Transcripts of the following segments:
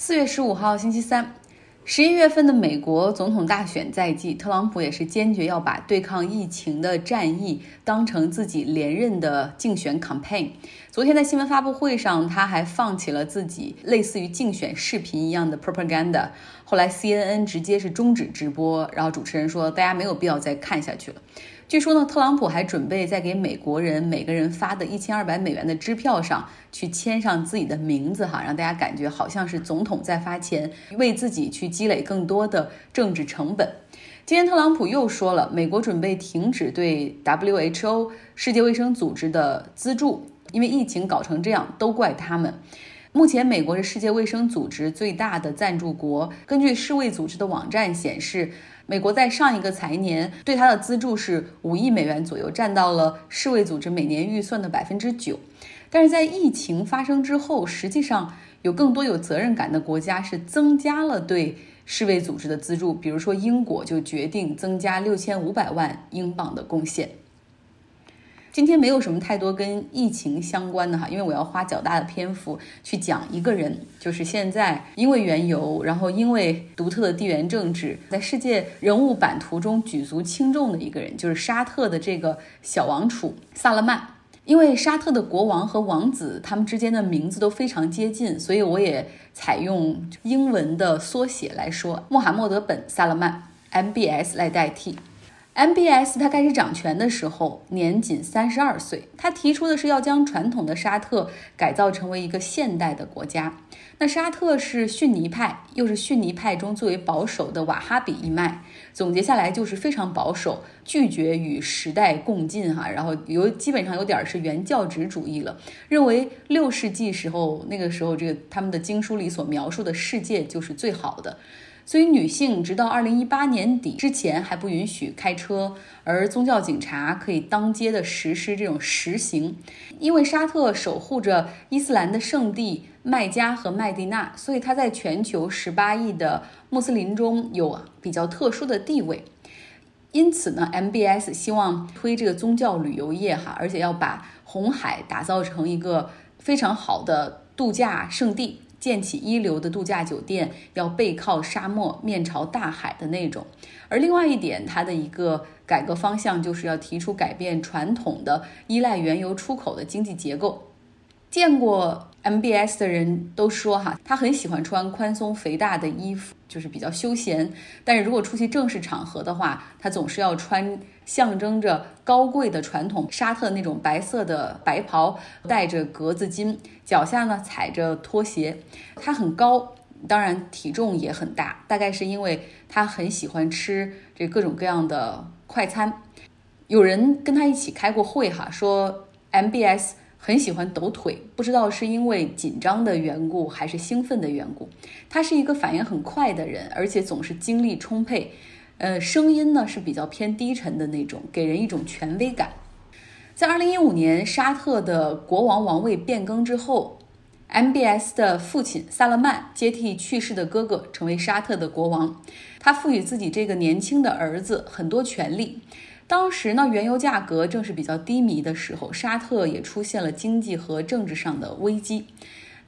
四月十五号，星期三，十一月份的美国总统大选在即，特朗普也是坚决要把对抗疫情的战役当成自己连任的竞选 campaign。昨天在新闻发布会上，他还放起了自己类似于竞选视频一样的 propaganda。后来 CNN 直接是终止直播，然后主持人说大家没有必要再看下去了。据说呢，特朗普还准备在给美国人每个人发的一千二百美元的支票上去签上自己的名字，哈，让大家感觉好像是总统在发钱，为自己去积累更多的政治成本。今天特朗普又说了，美国准备停止对 WHO 世界卫生组织的资助，因为疫情搞成这样，都怪他们。目前，美国是世界卫生组织最大的赞助国。根据世卫组织的网站显示，美国在上一个财年对它的资助是五亿美元左右，占到了世卫组织每年预算的百分之九。但是在疫情发生之后，实际上有更多有责任感的国家是增加了对世卫组织的资助，比如说英国就决定增加六千五百万英镑的贡献。今天没有什么太多跟疫情相关的哈，因为我要花较大的篇幅去讲一个人，就是现在因为原油，然后因为独特的地缘政治，在世界人物版图中举足轻重的一个人，就是沙特的这个小王储萨勒曼。因为沙特的国王和王子他们之间的名字都非常接近，所以我也采用英文的缩写来说，穆罕默德本萨勒曼 （MBS） 来代替。MBS 他开始掌权的时候年仅三十二岁，他提出的是要将传统的沙特改造成为一个现代的国家。那沙特是逊尼派，又是逊尼派中最为保守的瓦哈比一脉，总结下来就是非常保守，拒绝与时代共进哈。然后有基本上有点是原教旨主义了，认为六世纪时候那个时候这个他们的经书里所描述的世界就是最好的。所以，女性直到二零一八年底之前还不允许开车，而宗教警察可以当街的实施这种实行。因为沙特守护着伊斯兰的圣地麦加和麦地那，所以它在全球十八亿的穆斯林中有比较特殊的地位。因此呢，MBS 希望推这个宗教旅游业哈，而且要把红海打造成一个非常好的度假胜地。建起一流的度假酒店，要背靠沙漠，面朝大海的那种。而另外一点，它的一个改革方向就是要提出改变传统的依赖原油出口的经济结构。见过 MBS 的人都说，哈，他很喜欢穿宽松肥大的衣服，就是比较休闲。但是如果出席正式场合的话，他总是要穿象征着高贵的传统沙特那种白色的白袍，戴着格子巾，脚下呢踩着拖鞋。他很高，当然体重也很大，大概是因为他很喜欢吃这各种各样的快餐。有人跟他一起开过会，哈，说 MBS。很喜欢抖腿，不知道是因为紧张的缘故还是兴奋的缘故。他是一个反应很快的人，而且总是精力充沛。呃，声音呢是比较偏低沉的那种，给人一种权威感。在二零一五年沙特的国王王位变更之后，MBS 的父亲萨勒曼接替去世的哥哥，成为沙特的国王。他赋予自己这个年轻的儿子很多权利。当时呢，原油价格正是比较低迷的时候，沙特也出现了经济和政治上的危机。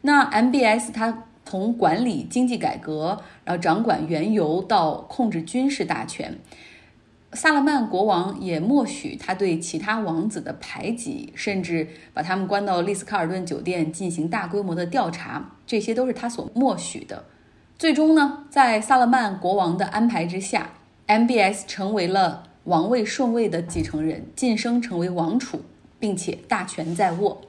那 MBS 它从管理经济改革，然后掌管原油到控制军事大权。萨勒曼国王也默许他对其他王子的排挤，甚至把他们关到丽思卡尔顿酒店进行大规模的调查，这些都是他所默许的。最终呢，在萨勒曼国王的安排之下，MBS 成为了。王位顺位的继承人晋升成为王储，并且大权在握。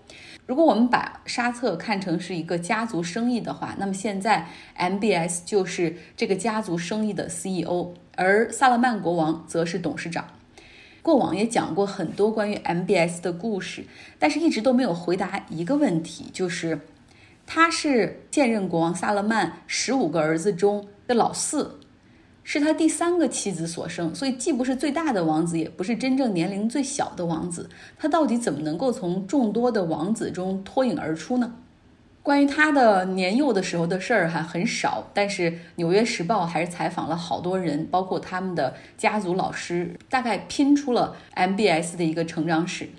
如果我们把沙特看成是一个家族生意的话，那么现在 MBS 就是这个家族生意的 CEO，而萨勒曼国王则是董事长。过往也讲过很多关于 MBS 的故事，但是一直都没有回答一个问题，就是他是现任国王萨勒曼十五个儿子中的老四。是他第三个妻子所生，所以既不是最大的王子，也不是真正年龄最小的王子。他到底怎么能够从众多的王子中脱颖而出呢？关于他的年幼的时候的事儿还很少，但是《纽约时报》还是采访了好多人，包括他们的家族老师，大概拼出了 MBS 的一个成长史。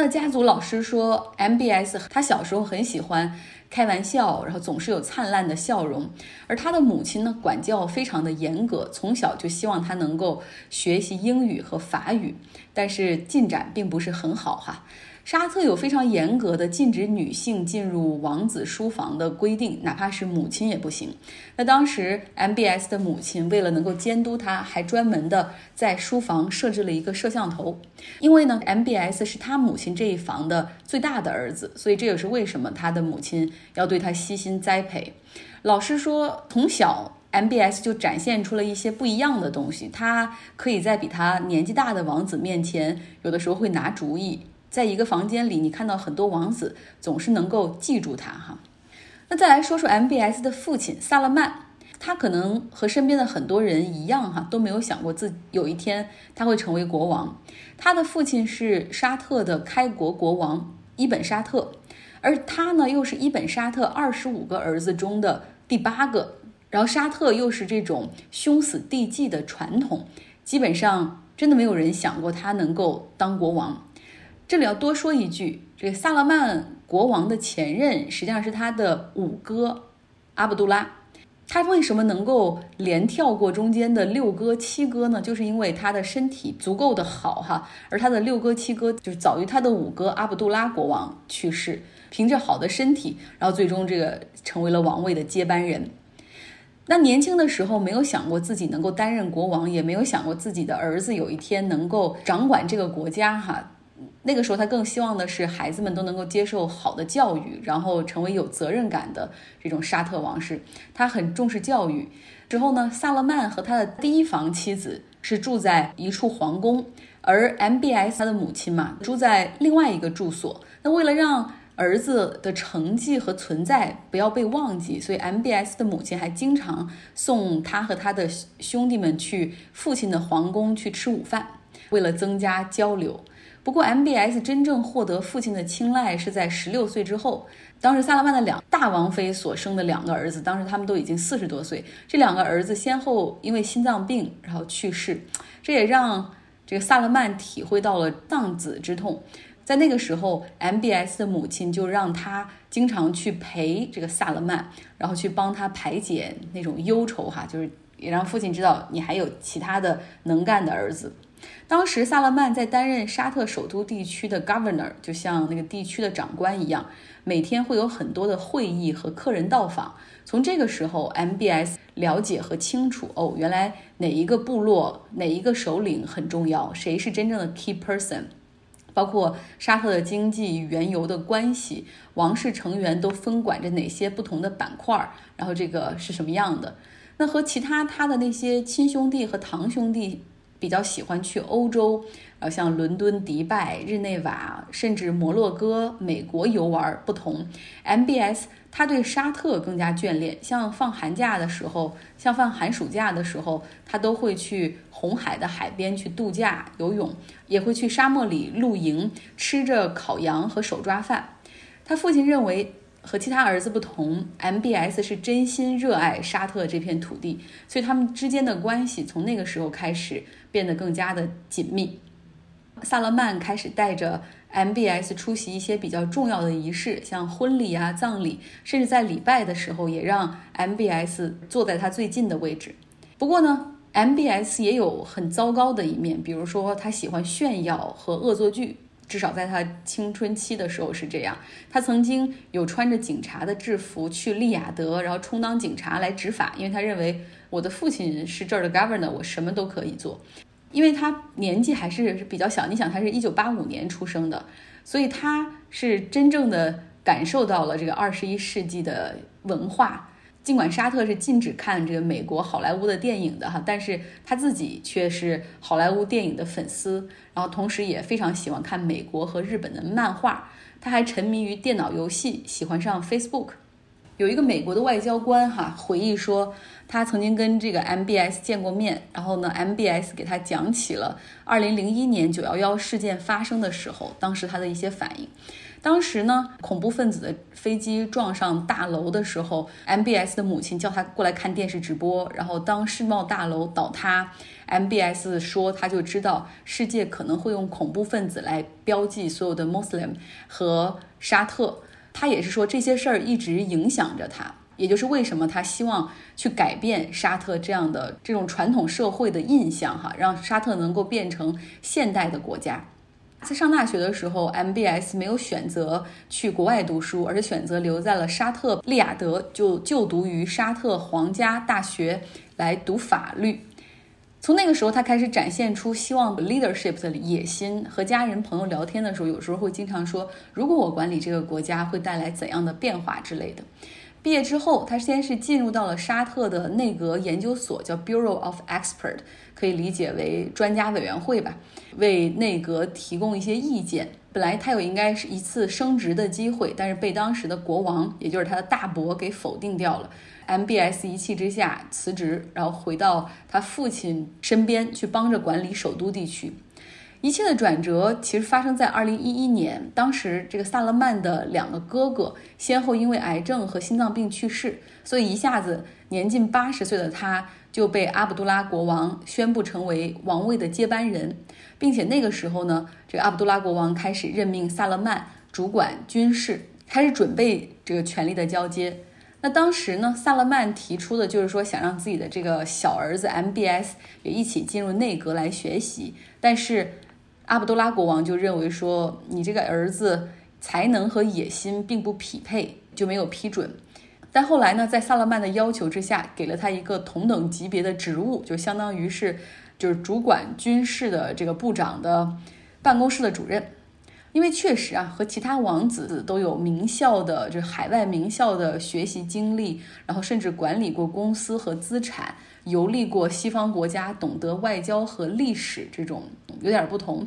那家族老师说，MBS 他小时候很喜欢开玩笑，然后总是有灿烂的笑容。而他的母亲呢，管教非常的严格，从小就希望他能够学习英语和法语，但是进展并不是很好哈。沙特有非常严格的禁止女性进入王子书房的规定，哪怕是母亲也不行。那当时 MBS 的母亲为了能够监督他，还专门的在书房设置了一个摄像头。因为呢，MBS 是他母亲这一房的最大的儿子，所以这也是为什么他的母亲要对他悉心栽培。老师说，从小 MBS 就展现出了一些不一样的东西。他可以在比他年纪大的王子面前，有的时候会拿主意。在一个房间里，你看到很多王子，总是能够记住他哈。那再来说说 MBS 的父亲萨勒曼，他可能和身边的很多人一样哈，都没有想过自有一天他会成为国王。他的父亲是沙特的开国国王伊本沙特，而他呢又是伊本沙特二十五个儿子中的第八个。然后沙特又是这种兄死弟继的传统，基本上真的没有人想过他能够当国王。这里要多说一句，这个萨勒曼国王的前任实际上是他的五哥阿卜杜拉。他为什么能够连跳过中间的六哥七哥呢？就是因为他的身体足够的好哈。而他的六哥七哥就是早于他的五哥阿卜杜拉国王去世，凭着好的身体，然后最终这个成为了王位的接班人。那年轻的时候没有想过自己能够担任国王，也没有想过自己的儿子有一天能够掌管这个国家哈。那个时候，他更希望的是孩子们都能够接受好的教育，然后成为有责任感的这种沙特王室。他很重视教育。之后呢，萨勒曼和他的第一房妻子是住在一处皇宫，而 MBS 他的母亲嘛住在另外一个住所。那为了让儿子的成绩和存在不要被忘记，所以 MBS 的母亲还经常送他和他的兄弟们去父亲的皇宫去吃午饭，为了增加交流。不过，MBS 真正获得父亲的青睐是在十六岁之后。当时萨勒曼的两大王妃所生的两个儿子，当时他们都已经四十多岁。这两个儿子先后因为心脏病然后去世，这也让这个萨勒曼体会到了丧子之痛。在那个时候，MBS 的母亲就让他经常去陪这个萨勒曼，然后去帮他排解那种忧愁哈，就是也让父亲知道你还有其他的能干的儿子。当时萨勒曼在担任沙特首都地区的 governor，就像那个地区的长官一样，每天会有很多的会议和客人到访。从这个时候，MBS 了解和清楚哦，原来哪一个部落、哪一个首领很重要，谁是真正的 key person，包括沙特的经济与原油的关系，王室成员都分管着哪些不同的板块儿，然后这个是什么样的？那和其他他的那些亲兄弟和堂兄弟。比较喜欢去欧洲，呃，像伦敦、迪拜、日内瓦，甚至摩洛哥、美国游玩不同。MBS 他对沙特更加眷恋，像放寒假的时候，像放寒暑假的时候，他都会去红海的海边去度假、游泳，也会去沙漠里露营，吃着烤羊和手抓饭。他父亲认为。和其他儿子不同，MBS 是真心热爱沙特这片土地，所以他们之间的关系从那个时候开始变得更加的紧密。萨勒曼开始带着 MBS 出席一些比较重要的仪式，像婚礼啊、葬礼，甚至在礼拜的时候也让 MBS 坐在他最近的位置。不过呢，MBS 也有很糟糕的一面，比如说他喜欢炫耀和恶作剧。至少在他青春期的时候是这样。他曾经有穿着警察的制服去利雅得，然后充当警察来执法，因为他认为我的父亲是这儿的 governor，我什么都可以做。因为他年纪还是比较小，你想他是一九八五年出生的，所以他是真正的感受到了这个二十一世纪的文化。尽管沙特是禁止看这个美国好莱坞的电影的哈，但是他自己却是好莱坞电影的粉丝，然后同时也非常喜欢看美国和日本的漫画。他还沉迷于电脑游戏，喜欢上 Facebook。有一个美国的外交官哈回忆说，他曾经跟这个 MBS 见过面，然后呢，MBS 给他讲起了2001年911事件发生的时候，当时他的一些反应。当时呢，恐怖分子的飞机撞上大楼的时候，MBS 的母亲叫他过来看电视直播。然后当世贸大楼倒塌，MBS 说他就知道世界可能会用恐怖分子来标记所有的 Muslim 和沙特。他也是说这些事儿一直影响着他，也就是为什么他希望去改变沙特这样的这种传统社会的印象哈，让沙特能够变成现代的国家。在上大学的时候，MBS 没有选择去国外读书，而是选择留在了沙特利雅得，就就读于沙特皇家大学来读法律。从那个时候，他开始展现出希望 leadership 的野心。和家人朋友聊天的时候，有时候会经常说：“如果我管理这个国家，会带来怎样的变化之类的。”毕业之后，他先是进入到了沙特的内阁研究所，叫 Bureau of Expert，可以理解为专家委员会吧，为内阁提供一些意见。本来他有应该是一次升职的机会，但是被当时的国王，也就是他的大伯给否定掉了。MBS 一气之下辞职，然后回到他父亲身边去帮着管理首都地区。一切的转折其实发生在二零一一年，当时这个萨勒曼的两个哥哥先后因为癌症和心脏病去世，所以一下子年近八十岁的他就被阿卜杜拉国王宣布成为王位的接班人，并且那个时候呢，这个阿卜杜拉国王开始任命萨勒曼主管军事，开始准备这个权力的交接。那当时呢，萨勒曼提出的就是说想让自己的这个小儿子 MBS 也一起进入内阁来学习，但是。阿卜杜拉国王就认为说，你这个儿子才能和野心并不匹配，就没有批准。但后来呢，在萨勒曼的要求之下，给了他一个同等级别的职务，就相当于是就是主管军事的这个部长的办公室的主任。因为确实啊，和其他王子都有名校的，就是海外名校的学习经历，然后甚至管理过公司和资产。游历过西方国家，懂得外交和历史，这种有点不同。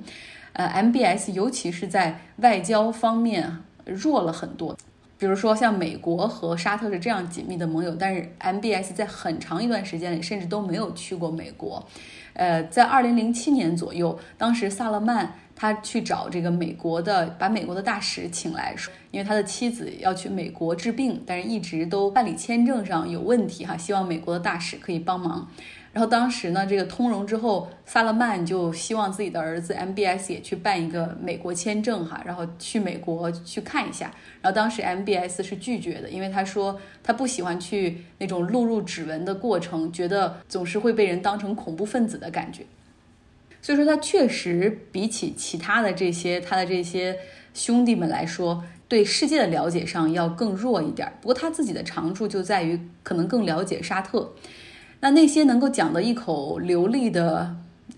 呃，MBS 尤其是在外交方面弱了很多。比如说，像美国和沙特是这样紧密的盟友，但是 MBS 在很长一段时间里甚至都没有去过美国。呃，在二零零七年左右，当时萨勒曼。他去找这个美国的，把美国的大使请来，说，因为他的妻子要去美国治病，但是一直都办理签证上有问题哈，希望美国的大使可以帮忙。然后当时呢，这个通融之后，萨勒曼就希望自己的儿子 MBS 也去办一个美国签证哈，然后去美国去看一下。然后当时 MBS 是拒绝的，因为他说他不喜欢去那种录入指纹的过程，觉得总是会被人当成恐怖分子的感觉。所以说，他确实比起其他的这些他的这些兄弟们来说，对世界的了解上要更弱一点。不过他自己的长处就在于可能更了解沙特。那那些能够讲得一口流利的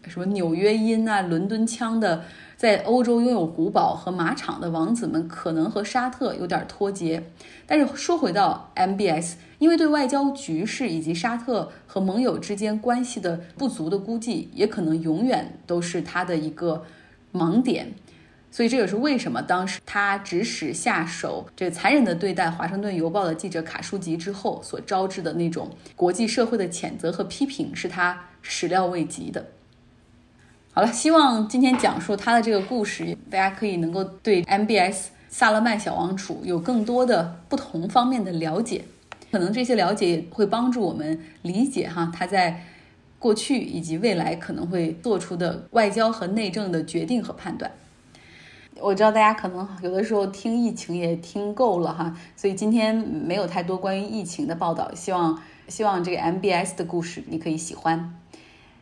什么纽约音啊、伦敦腔的。在欧洲拥有古堡和马场的王子们可能和沙特有点脱节，但是说回到 MBS，因为对外交局势以及沙特和盟友之间关系的不足的估计，也可能永远都是他的一个盲点。所以这也是为什么当时他指使下手，这残忍的对待《华盛顿邮报》的记者卡舒吉之后所招致的那种国际社会的谴责和批评，是他始料未及的。好了，希望今天讲述他的这个故事，大家可以能够对 MBS 萨勒曼小王储有更多的不同方面的了解，可能这些了解也会帮助我们理解哈他在过去以及未来可能会做出的外交和内政的决定和判断。我知道大家可能有的时候听疫情也听够了哈，所以今天没有太多关于疫情的报道，希望希望这个 MBS 的故事你可以喜欢。